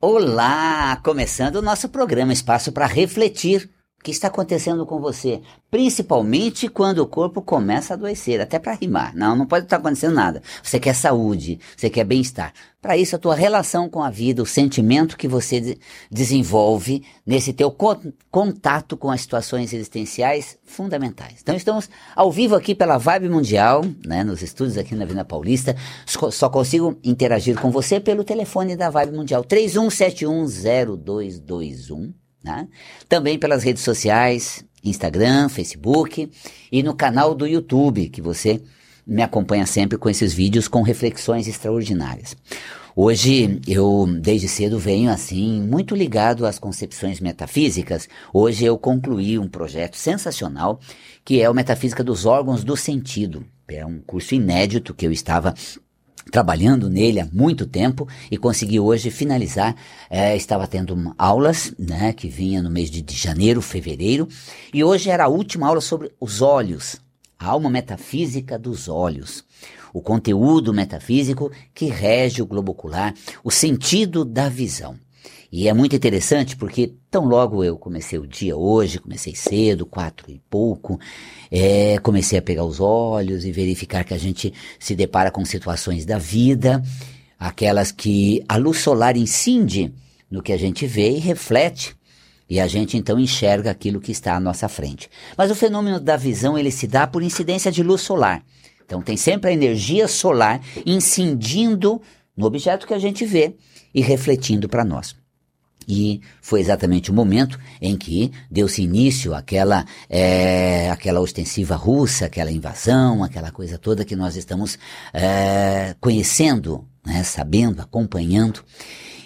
Olá! Começando o nosso programa Espaço para Refletir. O que está acontecendo com você? Principalmente quando o corpo começa a adoecer, até para rimar. Não, não pode estar acontecendo nada. Você quer saúde, você quer bem-estar. Para isso, a tua relação com a vida, o sentimento que você de desenvolve nesse teu co contato com as situações existenciais fundamentais. Então, estamos ao vivo aqui pela Vibe Mundial, né, nos estúdios aqui na Vila Paulista. Só consigo interagir com você pelo telefone da Vibe Mundial, 31710221. Né? Também pelas redes sociais, Instagram, Facebook e no canal do YouTube, que você me acompanha sempre com esses vídeos com reflexões extraordinárias. Hoje eu, desde cedo, venho assim, muito ligado às concepções metafísicas. Hoje eu concluí um projeto sensacional que é o Metafísica dos Órgãos do Sentido. É um curso inédito que eu estava trabalhando nele há muito tempo e consegui hoje finalizar. É, estava tendo aulas, né, que vinha no mês de, de janeiro, fevereiro, e hoje era a última aula sobre os olhos, a alma metafísica dos olhos. O conteúdo metafísico que rege o globo ocular, o sentido da visão. E é muito interessante porque tão logo eu comecei o dia hoje, comecei cedo, quatro e pouco, é, comecei a pegar os olhos e verificar que a gente se depara com situações da vida, aquelas que a luz solar incide no que a gente vê e reflete e a gente então enxerga aquilo que está à nossa frente. Mas o fenômeno da visão ele se dá por incidência de luz solar. Então tem sempre a energia solar incidindo no objeto que a gente vê e refletindo para nós. E foi exatamente o momento em que deu-se início àquela, é, àquela ostensiva russa, aquela invasão, aquela coisa toda que nós estamos é, conhecendo, né, sabendo, acompanhando.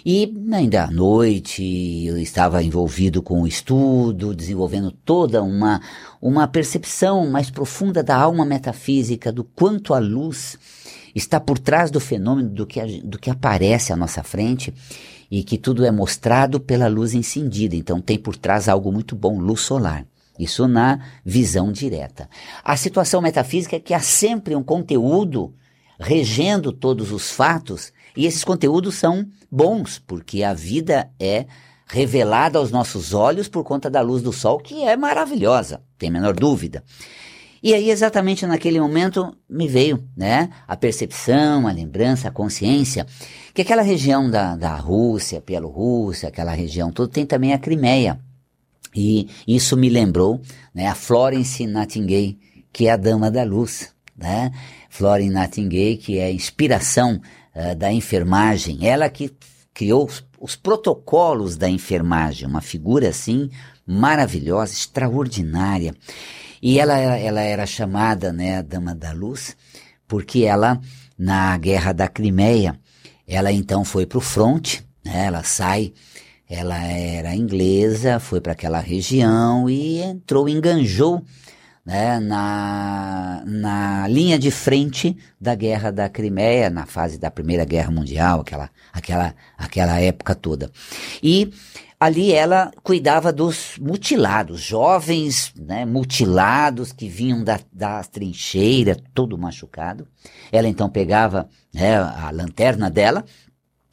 E ainda à noite eu estava envolvido com o estudo, desenvolvendo toda uma, uma percepção mais profunda da alma metafísica, do quanto a luz está por trás do fenômeno do que, do que aparece à nossa frente e que tudo é mostrado pela luz incendida. Então tem por trás algo muito bom, luz solar. Isso na visão direta. A situação metafísica é que há sempre um conteúdo regendo todos os fatos e esses conteúdos são bons, porque a vida é revelada aos nossos olhos por conta da luz do sol, que é maravilhosa, tem menor dúvida. E aí, exatamente naquele momento, me veio né, a percepção, a lembrança, a consciência, que aquela região da, da Rússia, Bielorrússia, aquela região toda, tem também a Crimeia. E isso me lembrou né, a Florence Nightingale, que é a Dama da Luz. Né? Florence Nightingale, que é a inspiração uh, da enfermagem, ela que criou os, os protocolos da enfermagem, uma figura assim maravilhosa, extraordinária. E ela, ela era chamada, né, a Dama da Luz, porque ela, na Guerra da Crimeia, ela então foi para o fronte, né, ela sai, ela era inglesa, foi para aquela região e entrou, enganjou né, na, na linha de frente da Guerra da Crimeia, na fase da Primeira Guerra Mundial, aquela, aquela, aquela época toda. E ali ela cuidava dos mutilados, jovens né, mutilados que vinham da, da trincheira, todo machucado. Ela então pegava né, a lanterna dela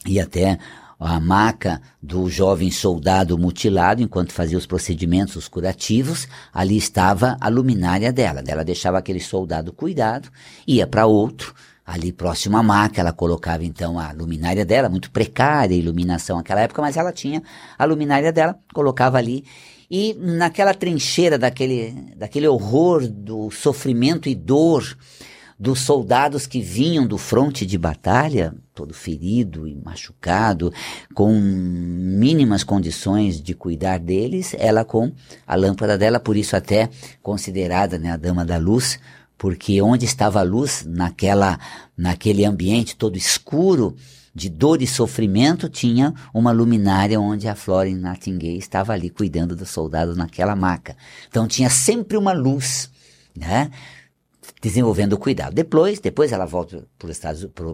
e até a maca do jovem soldado mutilado enquanto fazia os procedimentos os curativos, ali estava a luminária dela. Ela deixava aquele soldado cuidado, ia para outro, ali próximo à maca, ela colocava então a luminária dela, muito precária a iluminação naquela época, mas ela tinha a luminária dela, colocava ali e naquela trincheira daquele, daquele horror do sofrimento e dor dos soldados que vinham do fronte de batalha, todo ferido e machucado, com mínimas condições de cuidar deles, ela com a lâmpada dela, por isso até considerada né, a dama da luz, porque onde estava a luz, naquela, naquele ambiente todo escuro, de dor e sofrimento, tinha uma luminária onde a Florence Nightingale estava ali cuidando dos soldados naquela maca. Então tinha sempre uma luz, né? Desenvolvendo o cuidado. Depois, depois ela volta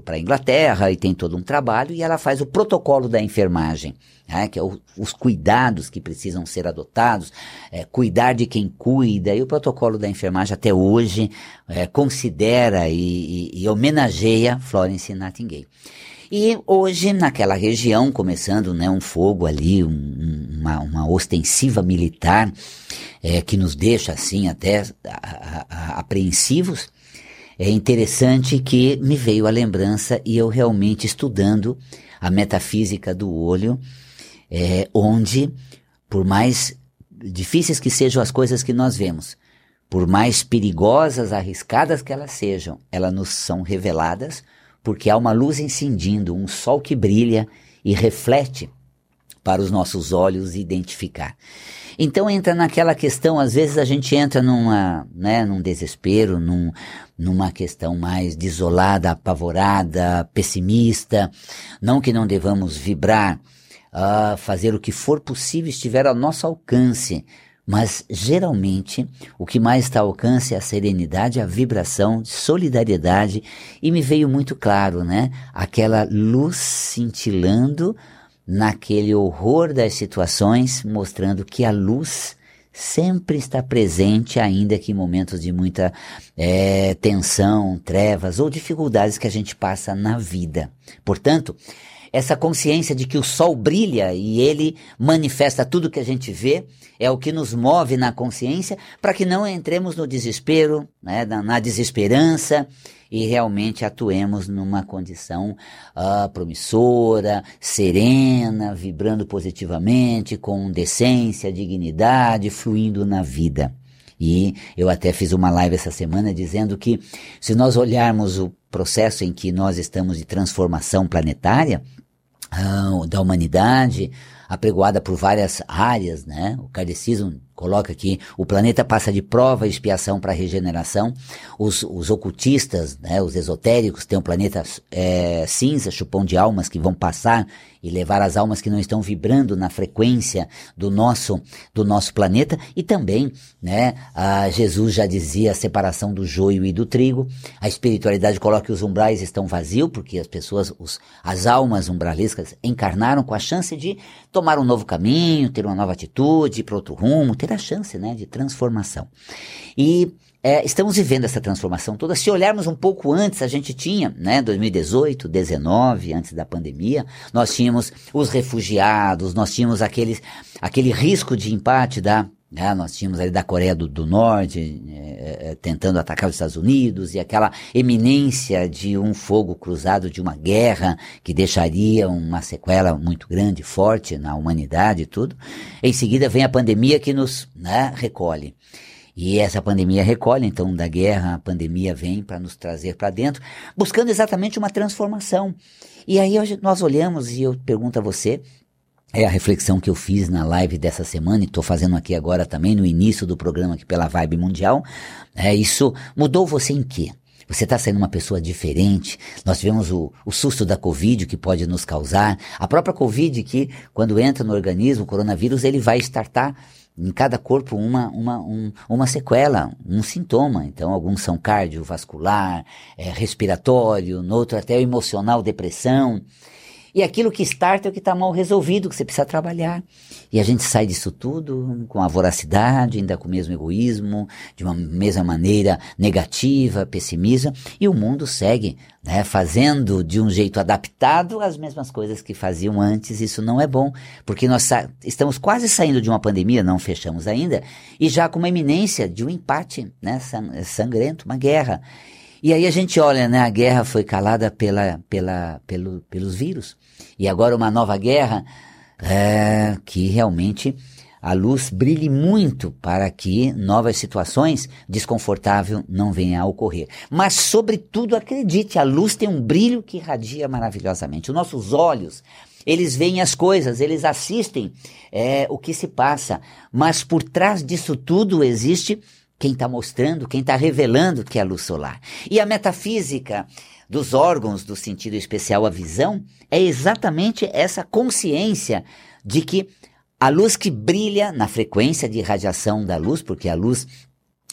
para a Inglaterra e tem todo um trabalho e ela faz o protocolo da enfermagem, né, que é o, os cuidados que precisam ser adotados, é, cuidar de quem cuida, e o protocolo da enfermagem até hoje é, considera e, e, e homenageia Florence Nightingale. E hoje, naquela região, começando né, um fogo ali, um, uma, uma, ostensiva militar, é, que nos deixa assim até a, a, apreensivos, é interessante que me veio a lembrança e eu realmente estudando a metafísica do olho, é, onde, por mais difíceis que sejam as coisas que nós vemos, por mais perigosas, arriscadas que elas sejam, elas nos são reveladas porque há uma luz incendindo, um sol que brilha e reflete para os nossos olhos identificar. Então entra naquela questão, às vezes a gente entra numa, né, num desespero, num, numa questão mais desolada, apavorada, pessimista. Não que não devamos vibrar, uh, fazer o que for possível, estiver ao nosso alcance, mas geralmente o que mais está ao alcance é a serenidade, a vibração de solidariedade e me veio muito claro, né? Aquela luz cintilando naquele horror das situações, mostrando que a luz sempre está presente, ainda que em momentos de muita é, tensão, trevas ou dificuldades que a gente passa na vida. Portanto, essa consciência de que o sol brilha e ele manifesta tudo que a gente vê, é o que nos move na consciência para que não entremos no desespero, né, na, na desesperança e realmente atuemos numa condição uh, promissora, serena, vibrando positivamente, com decência, dignidade, fluindo na vida. E eu até fiz uma live essa semana dizendo que se nós olharmos o processo em que nós estamos de transformação planetária, da humanidade, apregoada por várias áreas, né? O kardecismo coloca aqui, o planeta passa de prova e expiação para regeneração. Os, os ocultistas, né, os esotéricos, têm um planeta é, cinza, chupão de almas que vão passar e levar as almas que não estão vibrando na frequência do nosso do nosso planeta e também, né, Jesus já dizia a separação do joio e do trigo. A espiritualidade coloca que os umbrais estão vazios porque as pessoas, os, as almas umbralescas encarnaram com a chance de tomar um novo caminho, ter uma nova atitude, ir para outro rumo, ter a chance, né, de transformação. E é, estamos vivendo essa transformação toda. Se olharmos um pouco antes, a gente tinha, né, 2018, 19, antes da pandemia, nós tínhamos os refugiados, nós tínhamos aqueles, aquele risco de empate da né? Nós tínhamos ali da Coreia do, do Norte é, é, tentando atacar os Estados Unidos e aquela eminência de um fogo cruzado, de uma guerra que deixaria uma sequela muito grande, forte na humanidade e tudo. Em seguida vem a pandemia que nos né, recolhe. E essa pandemia recolhe, então, da guerra, a pandemia vem para nos trazer para dentro, buscando exatamente uma transformação. E aí nós olhamos e eu pergunto a você, é a reflexão que eu fiz na live dessa semana e estou fazendo aqui agora também no início do programa aqui pela Vibe Mundial. É isso mudou você em quê? Você está sendo uma pessoa diferente. Nós tivemos o, o susto da Covid que pode nos causar. A própria Covid que, quando entra no organismo, o coronavírus, ele vai startar em cada corpo uma, uma, um, uma sequela, um sintoma. Então, alguns são cardiovascular, é, respiratório, no outro até emocional, depressão. E aquilo que starta é o que está mal resolvido, que você precisa trabalhar. E a gente sai disso tudo com a voracidade, ainda com o mesmo egoísmo, de uma mesma maneira negativa, pessimista, e o mundo segue, né, fazendo de um jeito adaptado as mesmas coisas que faziam antes. Isso não é bom, porque nós estamos quase saindo de uma pandemia, não fechamos ainda, e já com uma iminência de um empate né, sangrento, uma guerra. E aí a gente olha, né, a guerra foi calada pela, pela, pelo, pelos vírus. E agora uma nova guerra é, que realmente a luz brilhe muito para que novas situações desconfortáveis não venham a ocorrer. Mas, sobretudo, acredite, a luz tem um brilho que irradia maravilhosamente. Os nossos olhos, eles veem as coisas, eles assistem é, o que se passa, mas por trás disso tudo existe quem está mostrando, quem está revelando que é a luz solar. E a metafísica dos órgãos do sentido especial, a visão, é exatamente essa consciência de que a luz que brilha na frequência de irradiação da luz, porque a luz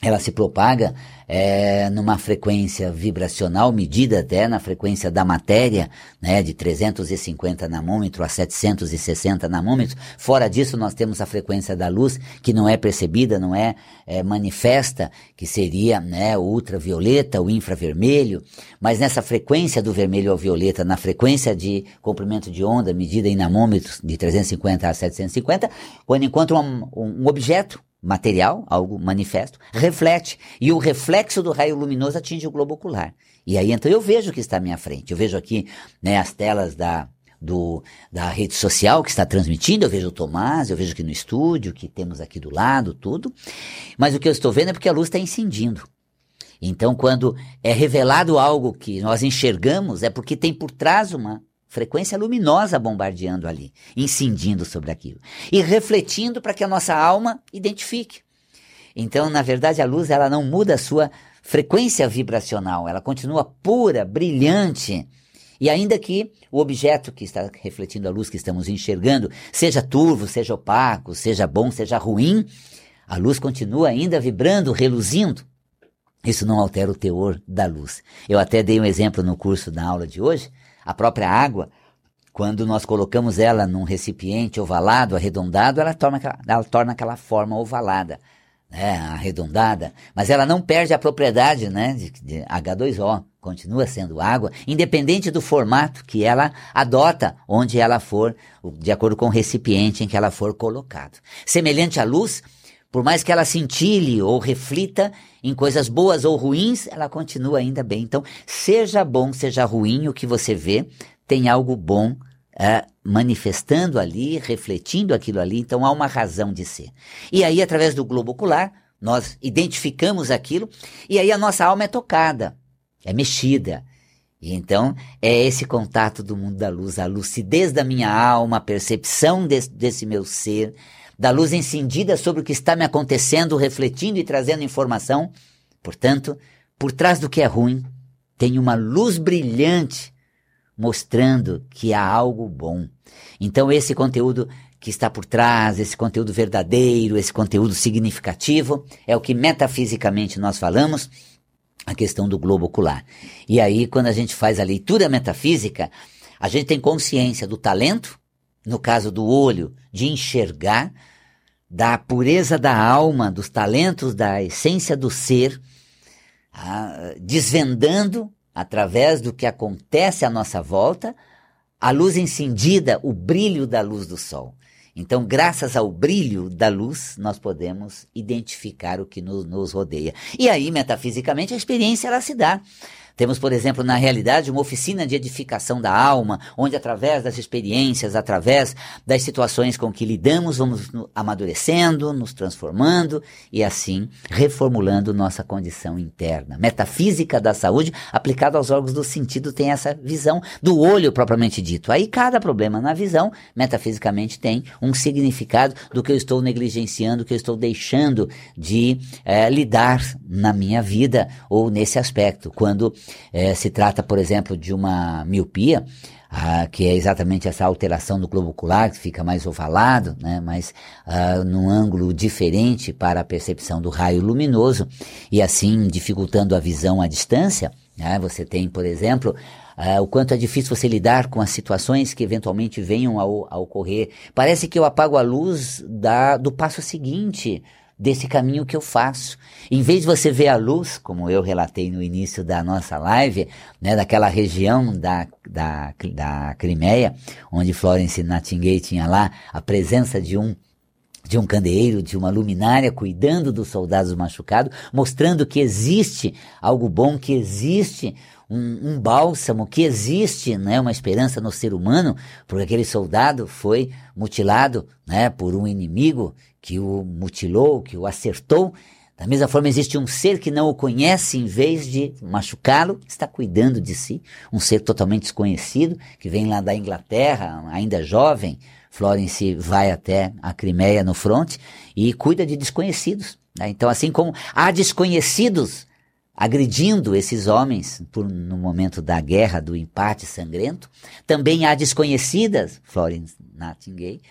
ela se propaga é, numa frequência vibracional medida até na frequência da matéria, né, de 350 nanômetros a 760 nanômetros. Fora disso, nós temos a frequência da luz que não é percebida, não é, é manifesta, que seria né, ultravioleta, o infravermelho. Mas nessa frequência do vermelho ao violeta, na frequência de comprimento de onda medida em nanômetros de 350 a 750, quando encontra um, um objeto material, algo manifesto, reflete. E o reflexo do raio luminoso atinge o globo ocular. E aí então eu vejo o que está à minha frente. Eu vejo aqui né, as telas da, do, da rede social que está transmitindo, eu vejo o Tomás, eu vejo aqui no estúdio, que temos aqui do lado, tudo. Mas o que eu estou vendo é porque a luz está incendindo. Então, quando é revelado algo que nós enxergamos, é porque tem por trás uma frequência luminosa bombardeando ali, incidindo sobre aquilo e refletindo para que a nossa alma identifique. Então, na verdade, a luz ela não muda a sua frequência vibracional, ela continua pura, brilhante. E ainda que o objeto que está refletindo a luz que estamos enxergando seja turvo, seja opaco, seja bom, seja ruim, a luz continua ainda vibrando, reluzindo. Isso não altera o teor da luz. Eu até dei um exemplo no curso da aula de hoje, a própria água, quando nós colocamos ela num recipiente ovalado, arredondado, ela torna, ela torna aquela forma ovalada, né, arredondada, mas ela não perde a propriedade né, de, de H2O, continua sendo água, independente do formato que ela adota, onde ela for, de acordo com o recipiente em que ela for colocado. Semelhante à luz, por mais que ela cintile ou reflita em coisas boas ou ruins, ela continua ainda bem. Então, seja bom, seja ruim o que você vê, tem algo bom é, manifestando ali, refletindo aquilo ali. Então, há uma razão de ser. E aí, através do globo ocular, nós identificamos aquilo e aí a nossa alma é tocada, é mexida. E então é esse contato do mundo da luz, a lucidez da minha alma, a percepção desse, desse meu ser, da luz encendida sobre o que está me acontecendo, refletindo e trazendo informação. Portanto, por trás do que é ruim, tem uma luz brilhante mostrando que há algo bom. Então, esse conteúdo que está por trás, esse conteúdo verdadeiro, esse conteúdo significativo, é o que metafisicamente nós falamos, a questão do globo ocular. E aí, quando a gente faz a leitura metafísica, a gente tem consciência do talento, no caso do olho, de enxergar, da pureza da alma, dos talentos, da essência do ser, ah, desvendando através do que acontece à nossa volta, a luz incendida, o brilho da luz do sol. Então, graças ao brilho da luz, nós podemos identificar o que nos, nos rodeia. E aí, metafisicamente, a experiência ela se dá. Temos, por exemplo, na realidade, uma oficina de edificação da alma, onde através das experiências, através das situações com que lidamos, vamos amadurecendo, nos transformando e assim reformulando nossa condição interna. Metafísica da saúde aplicada aos órgãos do sentido tem essa visão do olho propriamente dito. Aí cada problema na visão, metafisicamente, tem um significado do que eu estou negligenciando, que eu estou deixando de é, lidar na minha vida ou nesse aspecto. Quando é, se trata, por exemplo, de uma miopia, ah, que é exatamente essa alteração do globo ocular, que fica mais ovalado, né, mas ah, num ângulo diferente para a percepção do raio luminoso, e assim dificultando a visão à distância. Né, você tem, por exemplo, ah, o quanto é difícil você lidar com as situações que eventualmente venham a, a ocorrer. Parece que eu apago a luz da, do passo seguinte, desse caminho que eu faço. Em vez de você ver a luz, como eu relatei no início da nossa live, né, daquela região da, da, da Crimeia, onde Florence Nightingale tinha lá a presença de um de um candeeiro, de uma luminária cuidando dos soldados machucados, mostrando que existe algo bom, que existe um, um, bálsamo, que existe né, uma esperança no ser humano, porque aquele soldado foi mutilado né, por um inimigo que o mutilou, que o acertou. Da mesma forma, existe um ser que não o conhece, em vez de machucá-lo, está cuidando de si. Um ser totalmente desconhecido, que vem lá da Inglaterra, ainda jovem. Florence vai até a Crimeia no fronte e cuida de desconhecidos. Né? Então, assim como há desconhecidos agredindo esses homens por, no momento da guerra, do empate sangrento, também há desconhecidas, Florence Nightingale,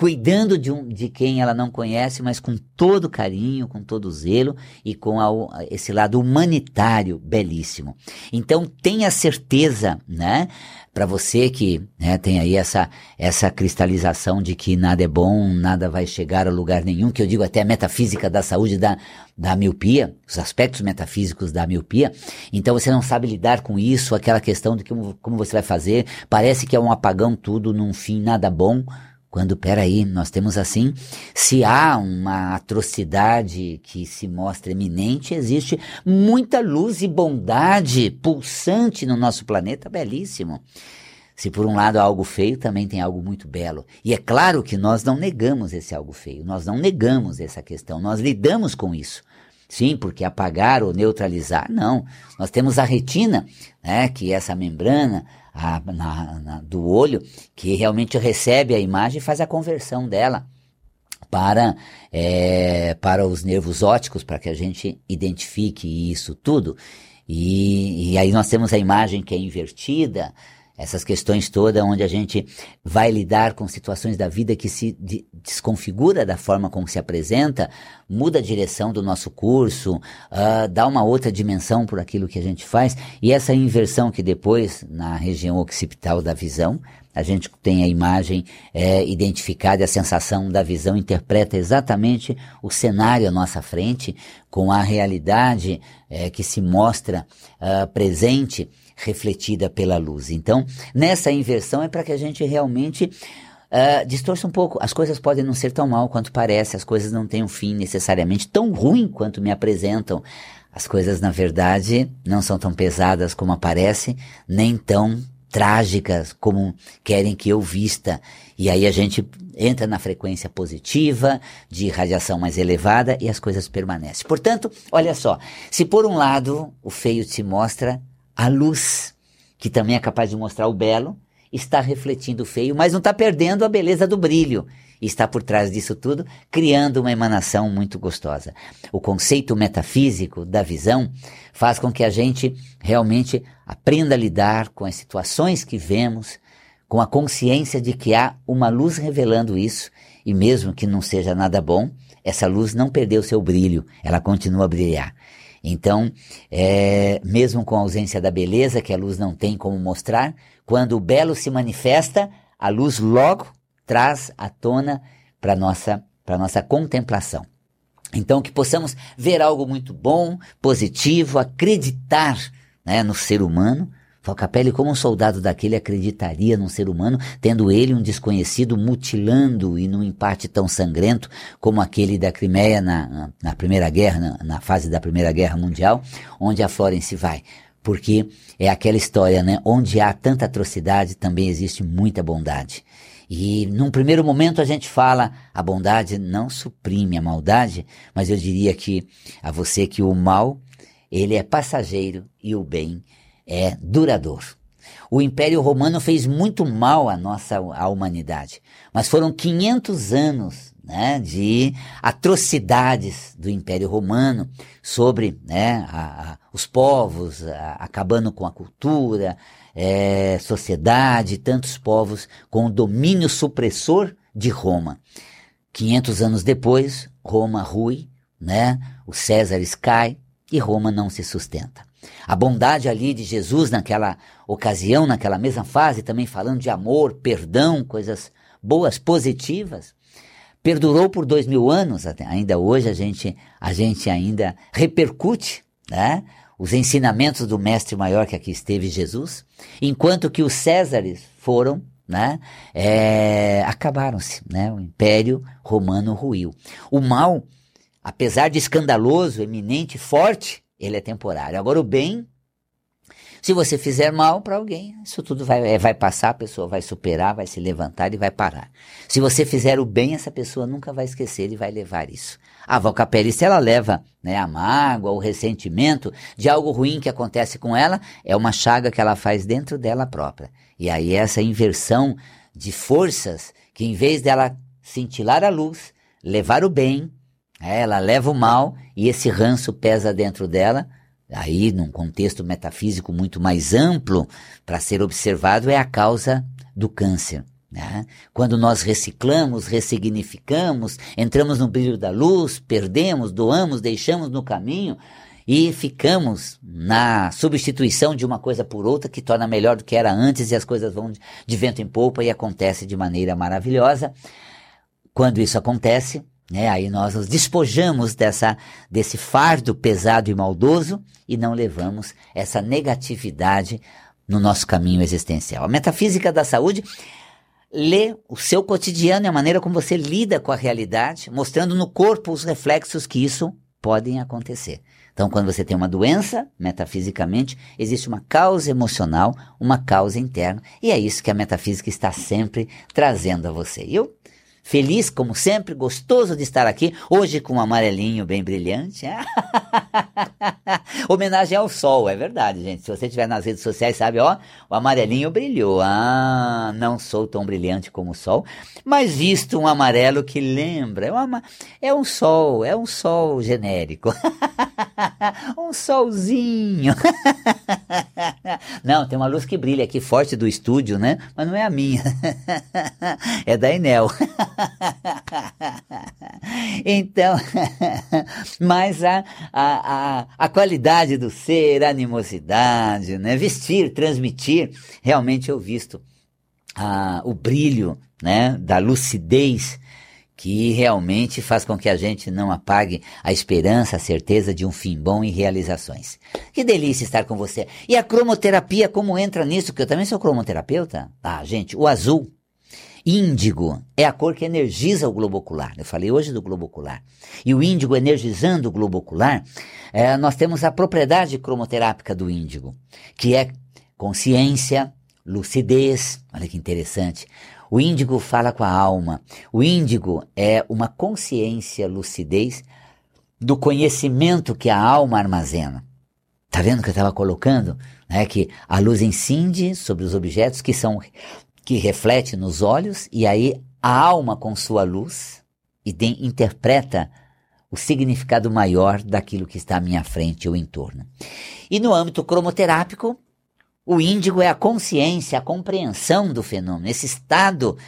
cuidando de, um, de quem ela não conhece, mas com todo carinho, com todo zelo e com a, esse lado humanitário belíssimo. Então tenha certeza, né? Para você que né, tem aí essa, essa cristalização de que nada é bom, nada vai chegar a lugar nenhum, que eu digo até a metafísica da saúde da, da miopia, os aspectos metafísicos da miopia. Então você não sabe lidar com isso, aquela questão de como, como você vai fazer, parece que é um apagão tudo, num fim nada bom. Quando, peraí, nós temos assim, se há uma atrocidade que se mostra eminente, existe muita luz e bondade pulsante no nosso planeta, belíssimo. Se por um lado há algo feio, também tem algo muito belo. E é claro que nós não negamos esse algo feio, nós não negamos essa questão, nós lidamos com isso. Sim, porque apagar ou neutralizar, não. Nós temos a retina, né, que é essa membrana a, na, na, do olho, que realmente recebe a imagem e faz a conversão dela para, é, para os nervos ópticos, para que a gente identifique isso tudo. E, e aí nós temos a imagem que é invertida, essas questões todas onde a gente vai lidar com situações da vida que se de, desconfigura da forma como se apresenta, muda a direção do nosso curso, uh, dá uma outra dimensão por aquilo que a gente faz, e essa inversão que depois, na região occipital da visão, a gente tem a imagem é, identificada a sensação da visão interpreta exatamente o cenário à nossa frente, com a realidade é, que se mostra uh, presente refletida pela luz. Então, nessa inversão é para que a gente realmente Uh, distorça um pouco. As coisas podem não ser tão mal quanto parece, as coisas não têm um fim necessariamente tão ruim quanto me apresentam. As coisas, na verdade, não são tão pesadas como aparece, nem tão trágicas como querem que eu vista. E aí a gente entra na frequência positiva, de radiação mais elevada, e as coisas permanecem. Portanto, olha só, se por um lado o feio se mostra a luz, que também é capaz de mostrar o belo, está refletindo o feio, mas não está perdendo a beleza do brilho. E está por trás disso tudo, criando uma emanação muito gostosa. O conceito metafísico da visão faz com que a gente realmente aprenda a lidar com as situações que vemos, com a consciência de que há uma luz revelando isso, e mesmo que não seja nada bom, essa luz não perdeu seu brilho, ela continua a brilhar. Então, é, mesmo com a ausência da beleza, que a luz não tem como mostrar, quando o belo se manifesta, a luz logo traz à tona para nossa para nossa contemplação. Então, que possamos ver algo muito bom, positivo, acreditar né, no ser humano, Falcapelli, como um soldado daquele, acreditaria num ser humano, tendo ele um desconhecido mutilando e num empate tão sangrento como aquele da Crimeia na, na, Primeira Guerra, na, na, fase da Primeira Guerra Mundial, onde a Florence vai. Porque é aquela história, né? Onde há tanta atrocidade, também existe muita bondade. E num primeiro momento a gente fala, a bondade não suprime a maldade, mas eu diria que a você que o mal, ele é passageiro e o bem duradouro. O Império Romano fez muito mal à nossa à humanidade, mas foram 500 anos né, de atrocidades do Império Romano sobre né, a, a, os povos, a, acabando com a cultura, é, sociedade, tantos povos com o domínio supressor de Roma. 500 anos depois, Roma rui, né, o César cai e Roma não se sustenta. A bondade ali de Jesus naquela ocasião, naquela mesma fase, também falando de amor, perdão, coisas boas, positivas, perdurou por dois mil anos. Ainda hoje a gente, a gente ainda repercute né, os ensinamentos do mestre maior que aqui esteve, Jesus, enquanto que os Césares foram né, é, acabaram-se, né, o Império Romano ruiu. O mal, apesar de escandaloso, eminente, forte, ele é temporário. Agora, o bem, se você fizer mal para alguém, isso tudo vai, é, vai passar, a pessoa vai superar, vai se levantar e vai parar. Se você fizer o bem, essa pessoa nunca vai esquecer e vai levar isso. A Valcapelli, se ela leva né, a mágoa, o ressentimento de algo ruim que acontece com ela, é uma chaga que ela faz dentro dela própria. E aí essa inversão de forças, que em vez dela cintilar a luz, levar o bem, ela leva o mal e esse ranço pesa dentro dela. Aí, num contexto metafísico muito mais amplo para ser observado, é a causa do câncer. Né? Quando nós reciclamos, ressignificamos, entramos no brilho da luz, perdemos, doamos, deixamos no caminho e ficamos na substituição de uma coisa por outra que torna melhor do que era antes e as coisas vão de vento em polpa e acontece de maneira maravilhosa. Quando isso acontece, né, aí nós nos despojamos dessa, desse fardo pesado e maldoso e não levamos essa negatividade no nosso caminho existencial. A metafísica da saúde lê o seu cotidiano e a maneira como você lida com a realidade, mostrando no corpo os reflexos que isso podem acontecer. Então, quando você tem uma doença, metafisicamente, existe uma causa emocional, uma causa interna, e é isso que a metafísica está sempre trazendo a você. Eu Feliz, como sempre, gostoso de estar aqui, hoje com um amarelinho bem brilhante. Homenagem ao sol, é verdade, gente. Se você estiver nas redes sociais, sabe, ó, o amarelinho brilhou. Ah, não sou tão brilhante como o sol, mas visto um amarelo que lembra, é, uma, é um sol, é um sol genérico. um solzinho. não, tem uma luz que brilha aqui forte do estúdio, né? Mas não é a minha. é da Enel. então, mas a, a, a, a, qualidade do ser, a animosidade, né? vestir, transmitir, realmente eu visto o brilho né? da lucidez que realmente faz com que a gente não apague a esperança, a certeza de um fim bom e realizações. Que delícia estar com você. E a cromoterapia, como entra nisso? Que eu também sou cromoterapeuta. Ah, gente, o azul Índigo é a cor que energiza o globo ocular. Eu falei hoje do globo ocular. E o índigo energizando o globo ocular, é, nós temos a propriedade cromoterápica do índigo, que é consciência, lucidez. Olha que interessante. O índigo fala com a alma. O índigo é uma consciência, lucidez do conhecimento que a alma armazena. Tá vendo que eu estava colocando? Né, que a luz incide sobre os objetos que são que reflete nos olhos, e aí a alma com sua luz e de, interpreta o significado maior daquilo que está à minha frente ou em torno. E no âmbito cromoterápico, o índigo é a consciência, a compreensão do fenômeno, esse estado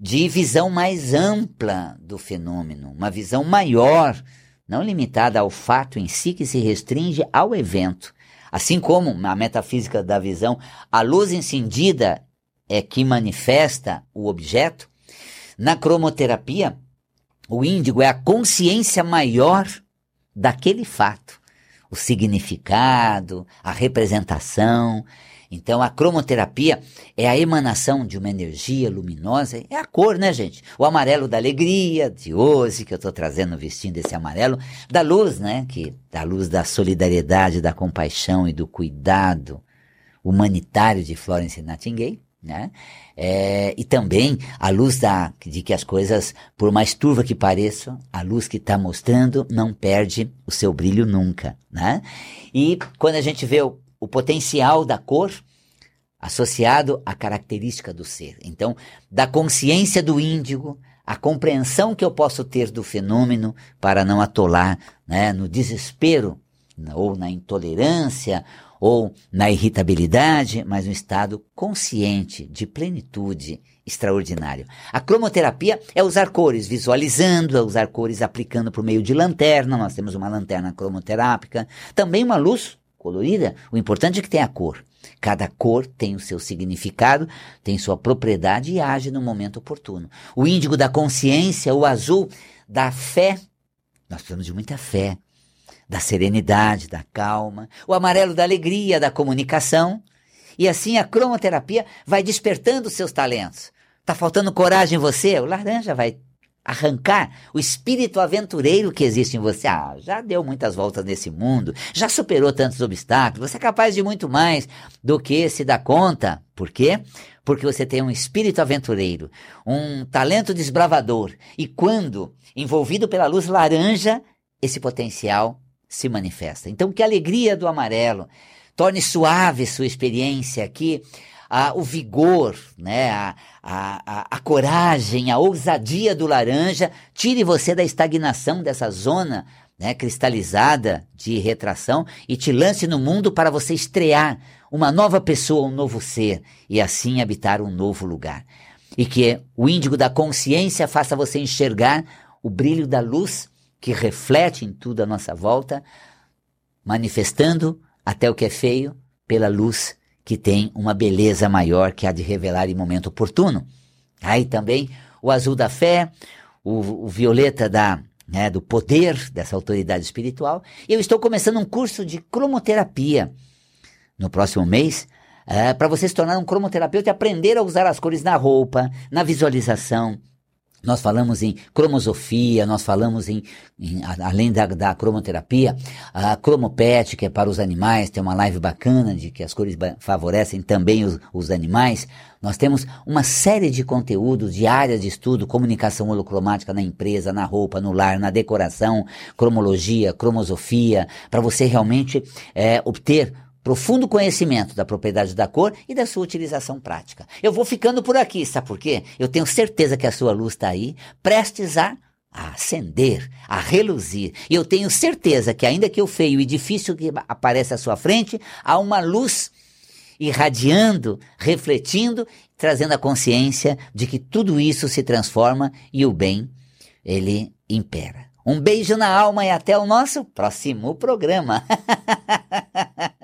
de visão mais ampla do fenômeno, uma visão maior, não limitada ao fato em si que se restringe ao evento. Assim como na metafísica da visão, a luz incendida é que manifesta o objeto, na cromoterapia, o índigo é a consciência maior daquele fato, o significado, a representação. Então, a cromoterapia é a emanação de uma energia luminosa, é a cor, né, gente? O amarelo da alegria de hoje, que eu estou trazendo vestindo esse amarelo, da luz, né? Que, da luz da solidariedade, da compaixão e do cuidado humanitário de Florence Nightingale né? É, e também a luz da, de que as coisas, por mais turva que pareçam, a luz que está mostrando não perde o seu brilho nunca, né? E quando a gente vê o, o potencial da cor associado à característica do ser, então da consciência do índigo, a compreensão que eu posso ter do fenômeno para não atolar né, no desespero ou na intolerância ou na irritabilidade, mas um estado consciente de plenitude extraordinário. A cromoterapia é usar cores visualizando, é usar cores aplicando por meio de lanterna. Nós temos uma lanterna cromoterápica, também uma luz colorida. O importante é que tenha cor. Cada cor tem o seu significado, tem sua propriedade e age no momento oportuno. O índigo da consciência, o azul da fé. Nós precisamos de muita fé da serenidade, da calma, o amarelo da alegria, da comunicação. E assim a cromoterapia vai despertando seus talentos. Tá faltando coragem em você? O laranja vai arrancar o espírito aventureiro que existe em você. Ah, já deu muitas voltas nesse mundo, já superou tantos obstáculos, você é capaz de muito mais do que se dá conta. Por quê? Porque você tem um espírito aventureiro, um talento desbravador. E quando envolvido pela luz laranja, esse potencial se manifesta. Então, que a alegria do amarelo torne suave sua experiência aqui, a, o vigor, né, a, a, a, coragem, a ousadia do laranja, tire você da estagnação dessa zona né, cristalizada de retração e te lance no mundo para você estrear uma nova pessoa, um novo ser e assim habitar um novo lugar. e que o índigo da consciência faça você enxergar o brilho da luz que reflete em tudo à nossa volta, manifestando até o que é feio pela luz que tem uma beleza maior que há de revelar em momento oportuno. Aí também o azul da fé, o, o violeta da, né, do poder dessa autoridade espiritual. Eu estou começando um curso de cromoterapia no próximo mês, é, para você se tornar um cromoterapeuta e aprender a usar as cores na roupa, na visualização, nós falamos em cromosofia, nós falamos em, em além da, da, cromoterapia, a cromopet, que é para os animais, tem uma live bacana de que as cores favorecem também os, os animais. Nós temos uma série de conteúdos de áreas de estudo, comunicação holocromática na empresa, na roupa, no lar, na decoração, cromologia, cromosofia, para você realmente é, obter profundo conhecimento da propriedade da cor e da sua utilização prática. Eu vou ficando por aqui, sabe por quê? Eu tenho certeza que a sua luz está aí, prestes a a acender, a reluzir. E eu tenho certeza que, ainda que o feio e difícil que aparece à sua frente, há uma luz irradiando, refletindo, trazendo a consciência de que tudo isso se transforma e o bem, ele impera. Um beijo na alma e até o nosso próximo programa.